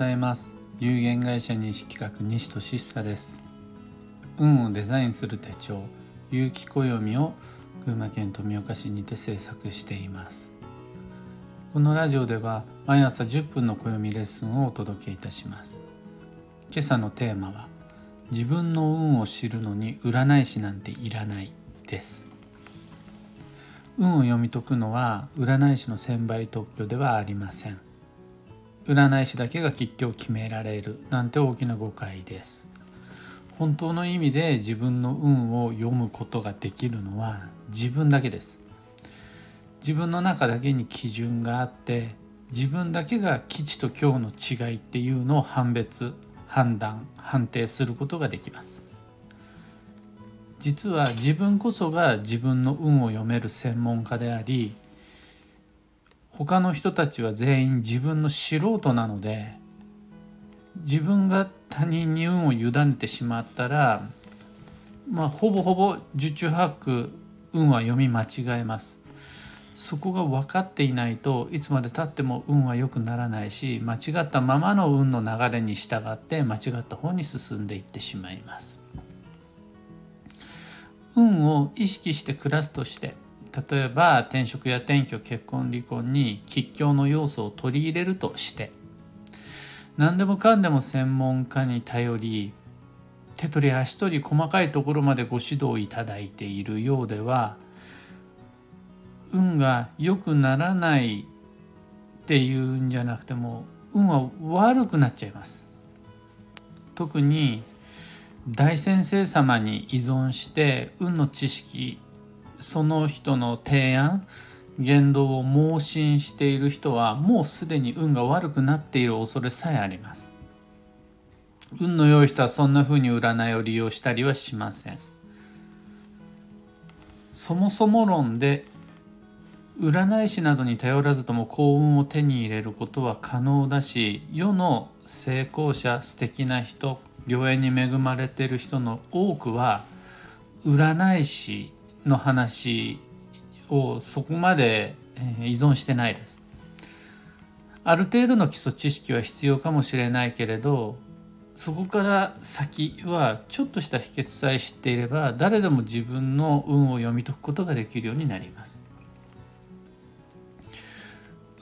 ざいます。有限会社西企画西俊久です。運をデザインする手帳有機暦を群馬県富岡市にて制作しています。このラジオでは毎朝10分の暦レッスンをお届けいたします。今朝のテーマは自分の運を知るのに占い師なんていらないです。運を読み解くのは占い師の専売特許ではありません。占い師だけが吉凶を決められるなんて大きな誤解です。本当の意味で自分の運を読むことができるのは自分だけです。自分の中だけに基準があって自分だけが吉と凶の違いっていうのを判別判断判定することができます。実は自分こそが自分の運を読める専門家であり他の人たちは全員自分の素人なので自分が他人に運を委ねてしまったらまあほぼほぼ十中八九運は読み間違えます。そこが分かっていないといつまでたっても運は良くならないし間違ったままの運の流れに従って間違った方に進んでいってしまいます。運を意識して暮らすとして例えば転職や転居結婚離婚に吉凶の要素を取り入れるとして何でもかんでも専門家に頼り手取り足取り細かいところまでご指導いただいているようでは運が良くならないっていうんじゃなくても運は悪くなっちゃいます。特に大先生様に依存して運の知識その人の提案言動を盲信している人はもうすでに運が悪くなっている恐れさえあります。運の良い人はそんな風に占いを利用したりはしません。そもそも論で占い師などに頼らずとも幸運を手に入れることは可能だし世の成功者素敵な人良縁に恵まれている人の多くは占い師の話をそこまで依存してないです。ある程度の基礎知識は必要かもしれないけれどそこから先はちょっとした秘訣さえ知っていれば誰でも自分の運を読み解くことができるようになります。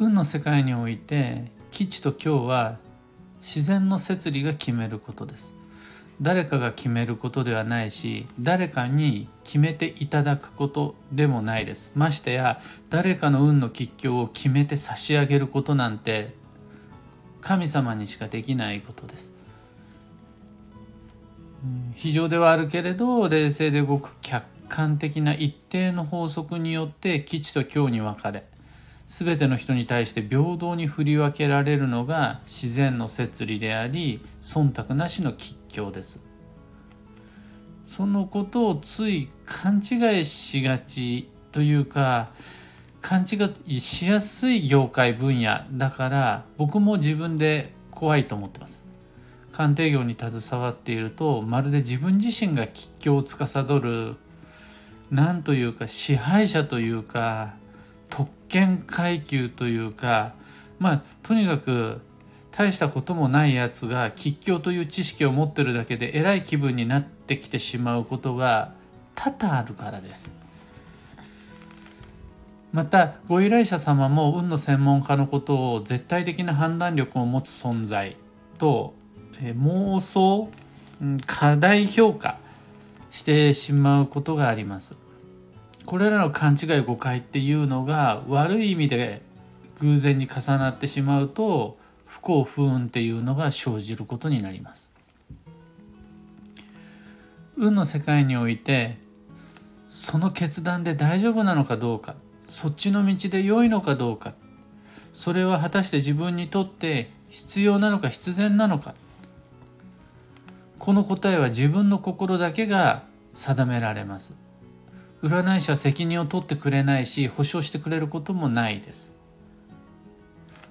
運の世界において吉と凶は自然の摂理が決めることです誰かが決めることではないし誰かに決めていただくことでもないです。ましてや誰かの運の吉凶を決めて差し上げることなんて神様にしかできないことです。非常ではあるけれど冷静で動く客観的な一定の法則によって吉と凶に分かれ全ての人に対して平等に振り分けられるのが自然の摂理であり忖度なしの吉凶です。そのことをつい勘違いしがちというか勘違いしやすい業界分野だから僕も自分で怖いと思ってます。鑑定業に携わっているとまるで自分自身が吉凶を司る何というか支配者というか特権階級というかまあとにかく大したこともないやつが吉凶という知識を持ってるだけで偉い気分になってきてしまうことが多々あるからです。またご依頼者様も運の専門家のことを絶対的な判断力を持つ存在と妄想過大評価してしまうことがあります。これらの勘違い誤解っていうのが悪い意味で偶然に重なってしまうと不幸不運っていうのが生じることになります。運の世界においてその決断で大丈夫なのかどうかそっちの道で良いのかどうかそれは果たして自分にとって必要なのか必然なのかこの答えは自分の心だけが定められます。占い師は責任を取ってくれないし保証してくれることもないです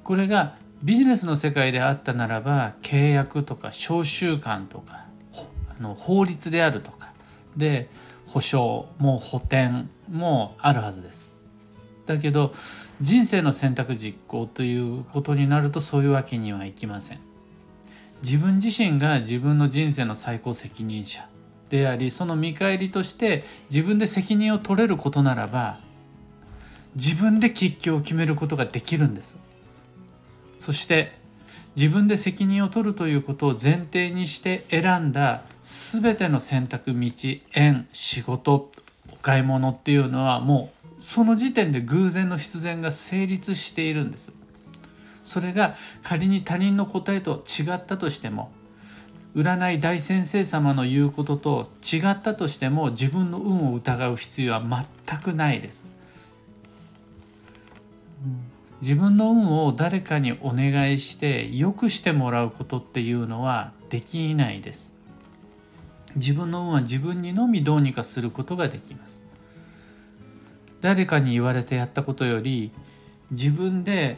これがビジネスの世界であったならば契約とか商習慣とかあの法律であるとか。で保証も補填もあるはずです。だけど人生の選択実行ということになるとそういうわけにはいきません。自分自身が自分の人生の最高責任者でありその見返りとして自分で責任を取れることならば自分で吉居を決めることができるんです。そして自分で責任を取るということを前提にして選んだ全ての選択道縁仕事お買い物っていうのはもうその時点で偶然の必然が成立しているんですそれが仮に他人の答えと違ったとしても占い大先生様の言うことと違ったとしても自分の運を疑う必要は全くないです。自分の運を誰かにお願いして良くしてもらうことっていうのはできないです。自分の運は自分にのみどうにかすることができます。誰かに言われてやったことより自分で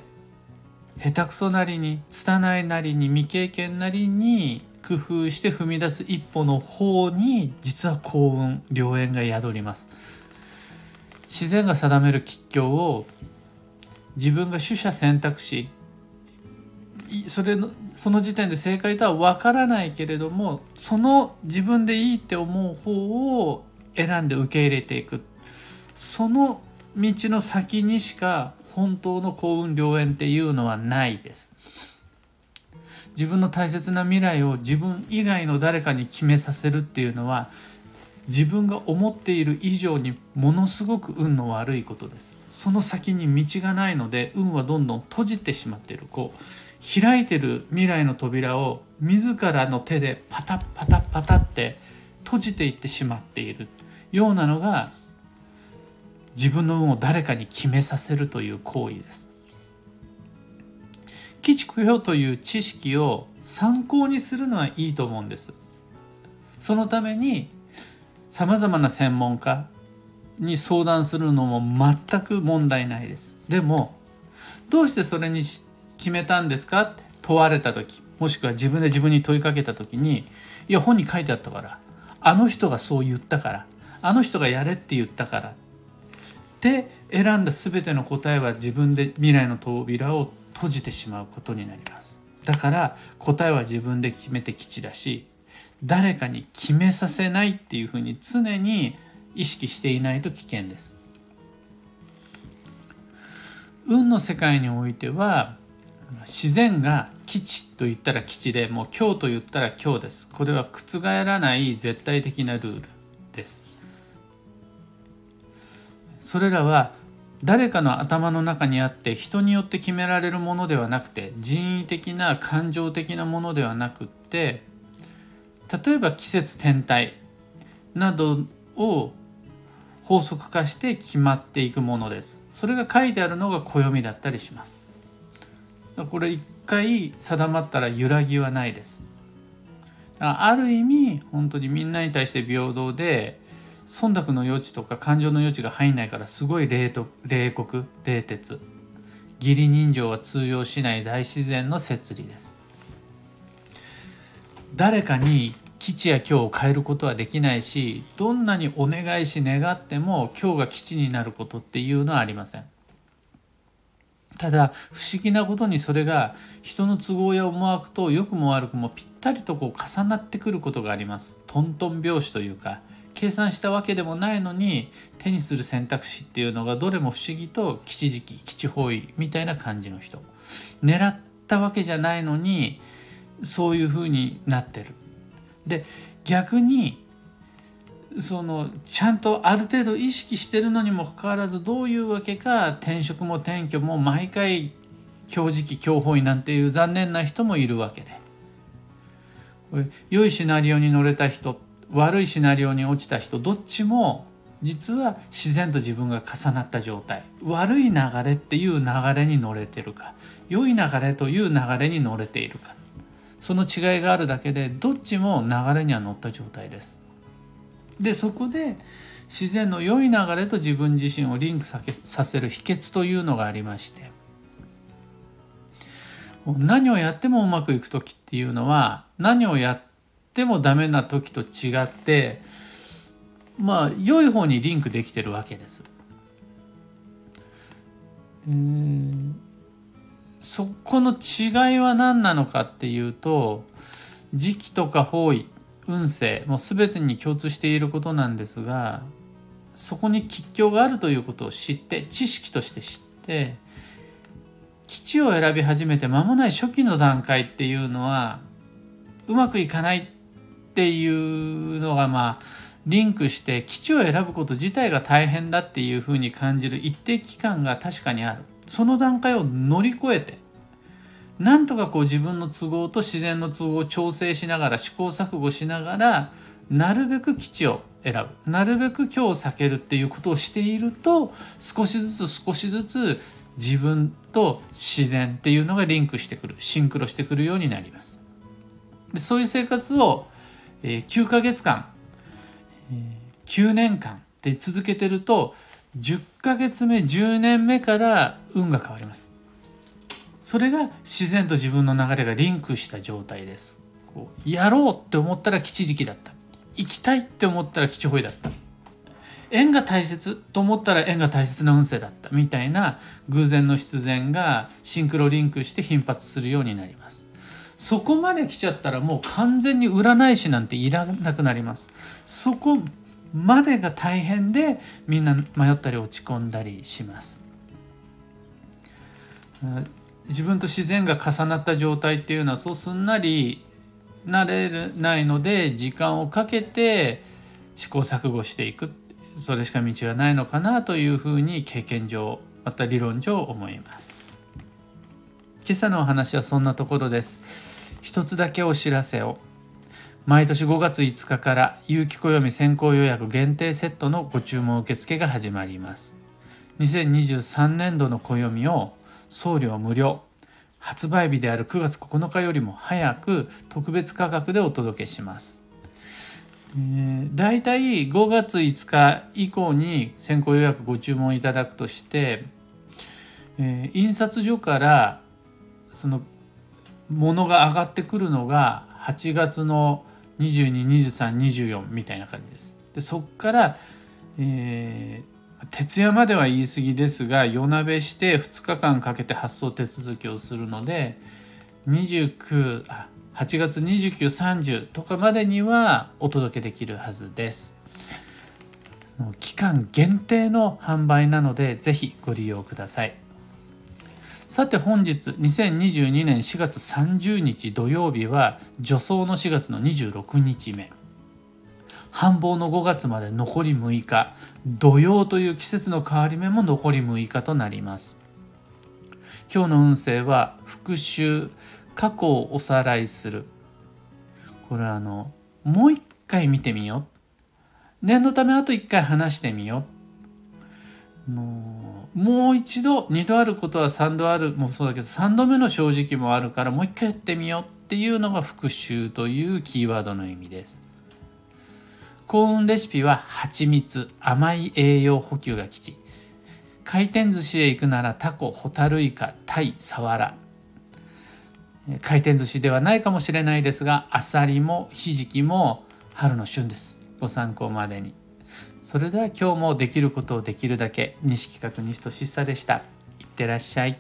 下手くそなりに拙いなりに未経験なりに工夫して踏み出す一歩の方に実は幸運良縁が宿ります自然が定める吉凶を自分が取捨選択しそれのその時点で正解とは分からないけれどもその自分でいいって思う方を選んで受け入れていく。その道の先にしか本当の幸運良縁っていうのはないです。自分の大切な未来を自分以外の誰かに決めさせるっていうのは自分が思っている以上にものすごく運の悪いことです。その先に道がないので運はどんどん閉じてしまっている。こう開いてる未来の扉を自らの手でパタッパタッパタって閉じていってしまっている。ようなのが自分の運を誰かに決めさせるという行為です。基地供養という知識を参考にするのはいいと思うんです。そのためにさまざまな専門家に相談するのも全く問題ないです。でもどうしてそれに決めたんですか？って問われた時もしくは自分で自分に問いかけた時にいや本に書いてあったからあの人がそう言ったからあの人がやれって言ったからって選んだ全ての答えは自分で未来の扉を閉じてしまうことになります。だから答えは自分で決めて吉だし誰かに決めさせないっていうふうに常に意識していないと危険です。運の世界においては自然が基地と言ったら基地でもう今日と言ったら今日です。これは覆らない絶対的なルールです。それらは誰かの頭の中にあって人によって決められるものではなくて人為的な感情的なものではなくって例えば季節天体などを法則化して決まっていくものです。それが書いてあるのが暦だったりします。これ一回定まったら揺らぎはないです。ある意味本当にみんなに対して平等で忖度の余地とか感情の余地が入んないからすごい冷と冷酷冷徹。義理人情は通用しない大自然の摂理です。誰かに基地や今日を変えることはできないしどんなにお願いし願っても今日が基地になることっていうのはありません。ただ不思議なことにそれが人の都合や思惑と良くも悪くもぴったりとこう重なってくることがあります。トントン拍子というか計算したわけでもないのに手にする選択肢っていうのがどれも不思議と吉時期吉方位みたいな感じの人。狙ったわけじゃないのにそういう風になってる。で逆にそのちゃんとある程度意識してるのにもかかわらずどういうわけか転職も転居も毎回強時期強方位なんていう残念な人もいるわけで。これ良いシナリオに乗れた人悪いシナリオに落ちた人どっちも実は自然と自分が重なった状態。悪い流れっていう流れに乗れてるか良い流れという流れに乗れているか。その違いがあるだけでどっちも流れには乗った状態です。でそこで自然の良い流れと自分自身をリンクさせる秘訣というのがありまして何をやってもうまくいく時っていうのは何をやってもダメな時と違ってまあ良い方にリンクできてるわけです。えー、そこの違いは何なのかっていうと時期とか方位運勢もう全てに共通していることなんですがそこに吉凶があるということを知って知識として知って基地を選び始めて間もない初期の段階っていうのはうまくいかないっていうのがまあリンクして基地を選ぶこと自体が大変だっていうふうに感じる一定期間が確かにある。その段階を乗り越えてなんとかこう自分の都合と自然の都合を調整しながら試行錯誤しながらなるべく基地を選ぶ。なるべく今日を避けるっていうことをしていると少しずつ少しずつ自分と自然っていうのがリンクしてくる。シンクロしてくるようになります。でそういう生活を、えー、9ヶ月間、えー、9年間で続けてると10ヶ月目10年目から運が変わります。それが自然と自分の流れがリンクした状態です。こうやろうって思ったら吉時期だった。行きたいって思ったら吉ホイだった。縁が大切と思ったら縁が大切な運勢だった。みたいな偶然の必然がシンクロリンクして頻発するようになります。そこまで来ちゃったらもう完全に占い師なんていらなくなります。そこまでが大変でみんな迷ったり落ち込んだりします。自分と自然が重なった状態っていうのはそうすんなりなれないので時間をかけて試行錯誤していくそれしか道はないのかなというふうに経験上また理論上思います。今朝のお話はそんなところです。一つだけお知らせを。毎年5月5日から有機暦先行予約限定セットのご注文受付が始まります。2023年度の暦を送料無料発売日である9月9日よりも早く特別価格でお届けします。えー、だいたい5月5日以降に先行予約ご注文いただくとして、えー、印刷所からその物が上がってくるのが8月の222324みたいな感じです。でそっから、えー徹夜までは言い過ぎですが夜鍋して2日間かけて発送手続きをするので29あ8月2930とかまでにはお届けできるはずです。期間限定の販売なのでぜひご利用ください。さて本日2022年4月30日土曜日は助走の4月の26日目。繁忙の5月まで残り6日土曜という季節の変わり目も残り6日となります。今日の運勢は復習過去をおさらいする。これはあのもう一回見てみよう。念のためあと一回話してみよう。もう一度2度あることは3度あるもそうだけど3度目の正直もあるからもう一回やってみようっていうのが復習というキーワードの意味です。幸運レシピは蜂蜜、甘い栄養補給が基地。回転寿司へ行くならタコ、ホタルイカ、タイ、サワラ。回転寿司ではないかもしれないですが、アサリもひじきも春の旬です。ご参考までに。それでは今日もできることをできるだけ、西企画西俊さでした。いってらっしゃい。